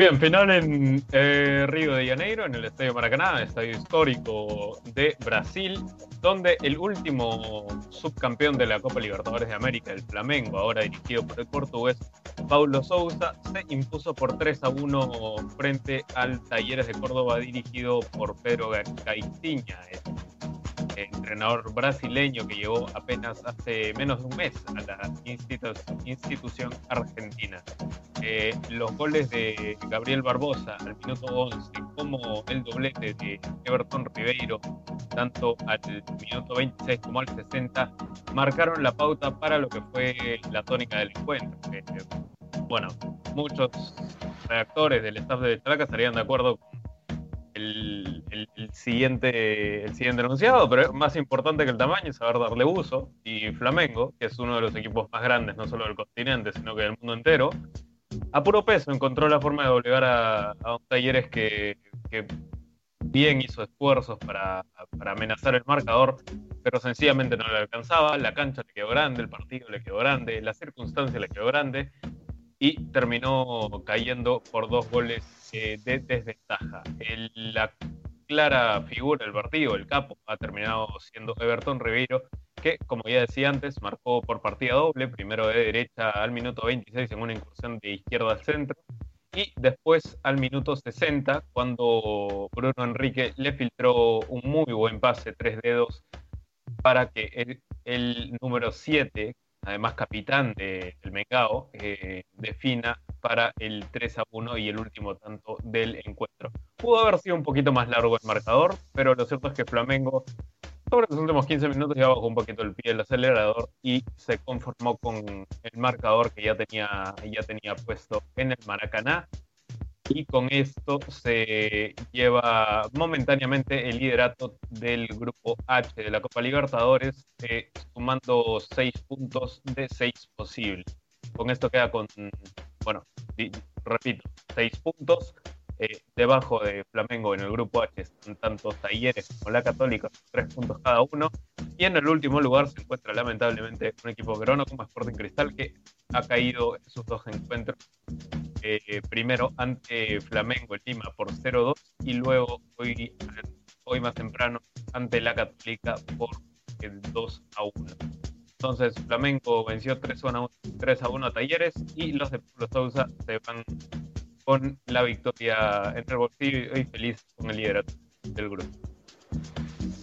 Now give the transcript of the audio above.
Bien, final en eh, Río de Janeiro, en el Estadio Maracaná, estadio histórico de Brasil, donde el último subcampeón de la Copa Libertadores de América, el Flamengo, ahora dirigido por el portugués Paulo Sousa, se impuso por 3 a 1 frente al Talleres de Córdoba, dirigido por Pedro Caixinha, entrenador brasileño que llegó apenas hace menos de un mes a la institución argentina. Eh, los goles de Gabriel Barbosa al minuto 11 como el doblete de Everton Ribeiro, tanto al minuto 26 como al 60, marcaron la pauta para lo que fue la tónica del encuentro. Eh, bueno, muchos redactores del staff de Chalaca estarían de acuerdo el, siguiente, el siguiente enunciado, pero más importante que el tamaño es saber darle uso. Y Flamengo, que es uno de los equipos más grandes, no solo del continente, sino que del mundo entero, a puro peso encontró la forma de doblegar a, a un Talleres que, bien hizo esfuerzos para, amenazar el marcador, pero sencillamente no le alcanzaba. La cancha le quedó grande, el partido le quedó grande, la circunstancia le quedó grande y terminó cayendo por dos goles eh, de desventaja. la clara figura del partido, el capo, ha terminado siendo Everton Ribeiro, que, como ya decía antes, marcó por partida doble, primero de derecha al minuto 26 en una incursión de izquierda al centro, y después al minuto 60, cuando Bruno Enrique le filtró un muy buen pase, tres dedos, para que el, número 7, además capitán del Mengao, eh, defina para el 3 a 1 y el último tanto del encuentro. Pudo haber sido un poquito más largo el marcador, pero lo cierto es que Flamengo sobre los últimos 15 minutos ya bajó un poquito el pie del acelerador y se conformó con el marcador que ya tenía, ya tenía puesto en el Maracaná. Y con esto se lleva momentáneamente el liderato del grupo H de la Copa Libertadores, eh, sumando 6 puntos de 6 posibles. Con esto queda con, bueno, repito, 6 puntos eh, debajo de Flamengo en el grupo H están tanto Talleres como la Católica, tres puntos cada uno. Y en el último lugar se encuentra lamentablemente un equipo verona como Sporting Cristal que ha caído en sus dos encuentros. Eh, primero ante Flamengo en Lima por 0-2 y luego hoy, hoy más temprano ante la Católica por el 2 1. Entonces Flamengo venció 3 a 1 a Talleres y los de Pueblo Sousa se van con la victoria entre el bolsillo y feliz con el liderato del grupo.